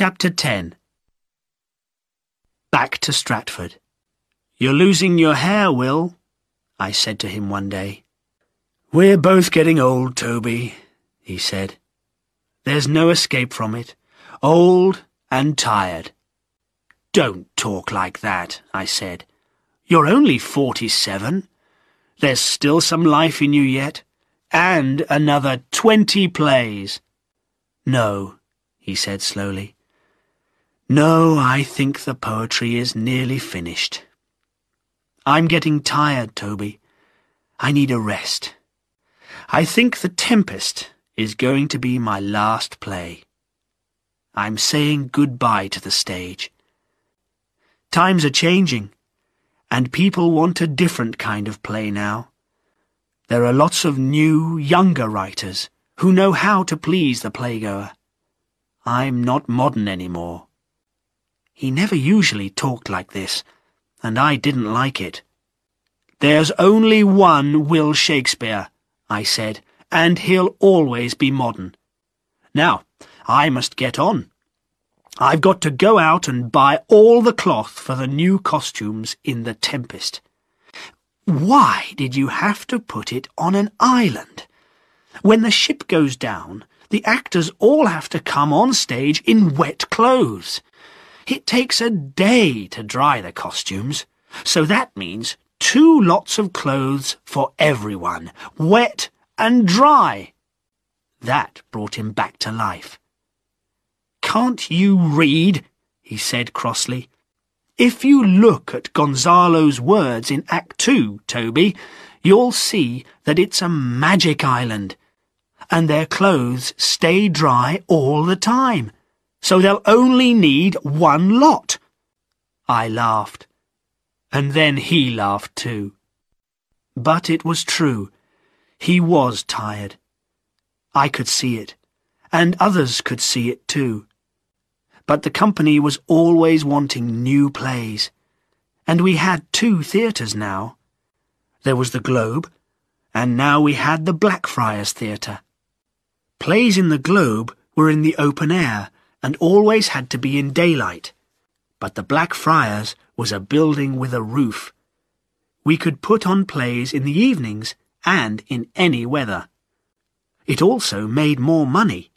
Chapter 10 Back to Stratford. You're losing your hair, Will, I said to him one day. We're both getting old, Toby, he said. There's no escape from it. Old and tired. Don't talk like that, I said. You're only forty-seven. There's still some life in you yet. And another twenty plays. No, he said slowly. No, I think the poetry is nearly finished. I'm getting tired, Toby. I need a rest. I think The Tempest is going to be my last play. I'm saying goodbye to the stage. Times are changing, and people want a different kind of play now. There are lots of new, younger writers who know how to please the playgoer. I'm not modern anymore. He never usually talked like this, and I didn't like it. There's only one Will Shakespeare, I said, and he'll always be modern. Now, I must get on. I've got to go out and buy all the cloth for the new costumes in The Tempest. Why did you have to put it on an island? When the ship goes down, the actors all have to come on stage in wet clothes. It takes a day to dry the costumes, so that means two lots of clothes for everyone, wet and dry. That brought him back to life. Can't you read? he said crossly. If you look at Gonzalo's words in Act Two, Toby, you'll see that it's a magic island, and their clothes stay dry all the time, so they'll only need one lot. I laughed and then he laughed too. But it was true. He was tired. I could see it, and others could see it too. But the company was always wanting new plays, and we had two theatres now. There was the Globe, and now we had the Blackfriars Theatre. Plays in the Globe were in the open air and always had to be in daylight, but the Blackfriars was a building with a roof. We could put on plays in the evenings and in any weather. It also made more money,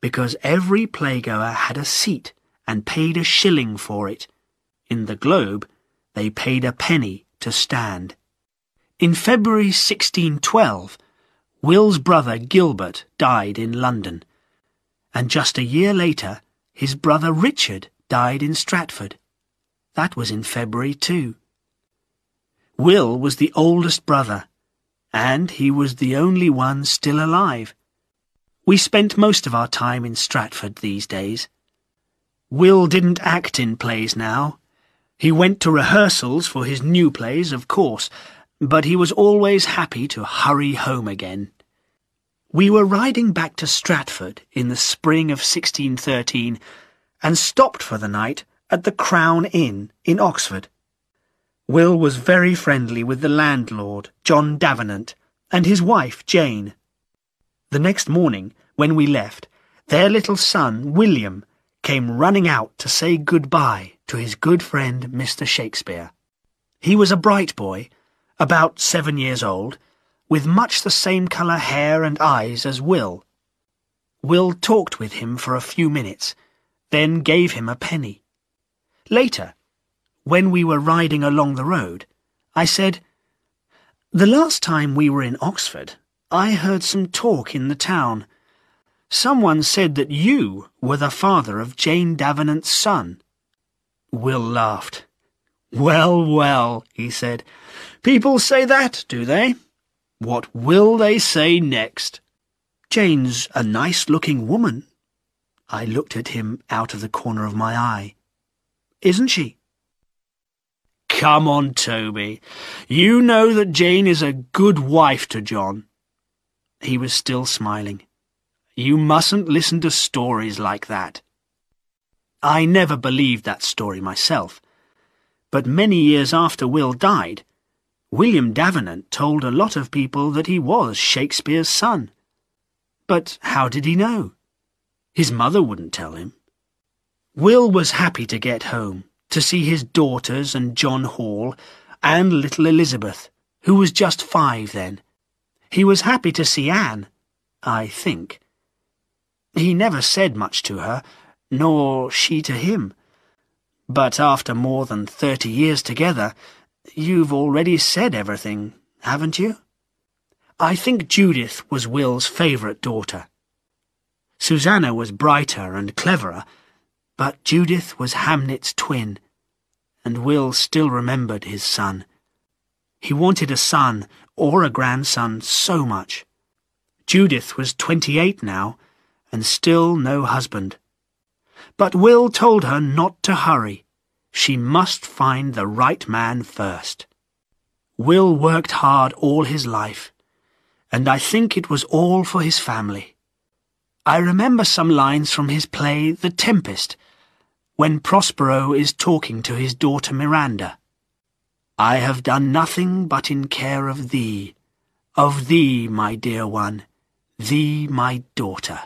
because every playgoer had a seat and paid a shilling for it. In the Globe, they paid a penny to stand. In February 1612, Will's brother Gilbert died in London, and just a year later, his brother Richard died in Stratford. That was in February too. Will was the oldest brother, and he was the only one still alive. We spent most of our time in Stratford these days. Will didn't act in plays now. He went to rehearsals for his new plays, of course, but he was always happy to hurry home again. We were riding back to Stratford in the spring of 1613 and stopped for the night at the Crown Inn in Oxford. Will was very friendly with the landlord, John Davenant, and his wife, Jane. The next morning, when we left, their little son, William, came running out to say goodbye to his good friend, Mr. Shakespeare. He was a bright boy, about seven years old, with much the same colour hair and eyes as Will. Will talked with him for a few minutes, then gave him a penny. Later, when we were riding along the road, I said, The last time we were in Oxford, I heard some talk in the town. Someone said that you were the father of Jane Davenant's son. Will laughed. Well, well, he said. People say that, do they? What will they say next? Jane's a nice-looking woman. I looked at him out of the corner of my eye isn't she? Come on, Toby. You know that Jane is a good wife to John. He was still smiling. You mustn't listen to stories like that. I never believed that story myself. But many years after Will died, William Davenant told a lot of people that he was Shakespeare's son. But how did he know? His mother wouldn't tell him. Will was happy to get home, to see his daughters and John Hall, and little Elizabeth, who was just five then. He was happy to see Anne, I think. He never said much to her, nor she to him. But after more than thirty years together, you've already said everything, haven't you? I think Judith was Will's favourite daughter. Susanna was brighter and cleverer, but Judith was Hamnet's twin, and Will still remembered his son. He wanted a son or a grandson so much. Judith was twenty-eight now, and still no husband. But Will told her not to hurry. She must find the right man first. Will worked hard all his life, and I think it was all for his family. I remember some lines from his play The Tempest, when Prospero is talking to his daughter Miranda. I have done nothing but in care of thee, of thee, my dear one, thee, my daughter.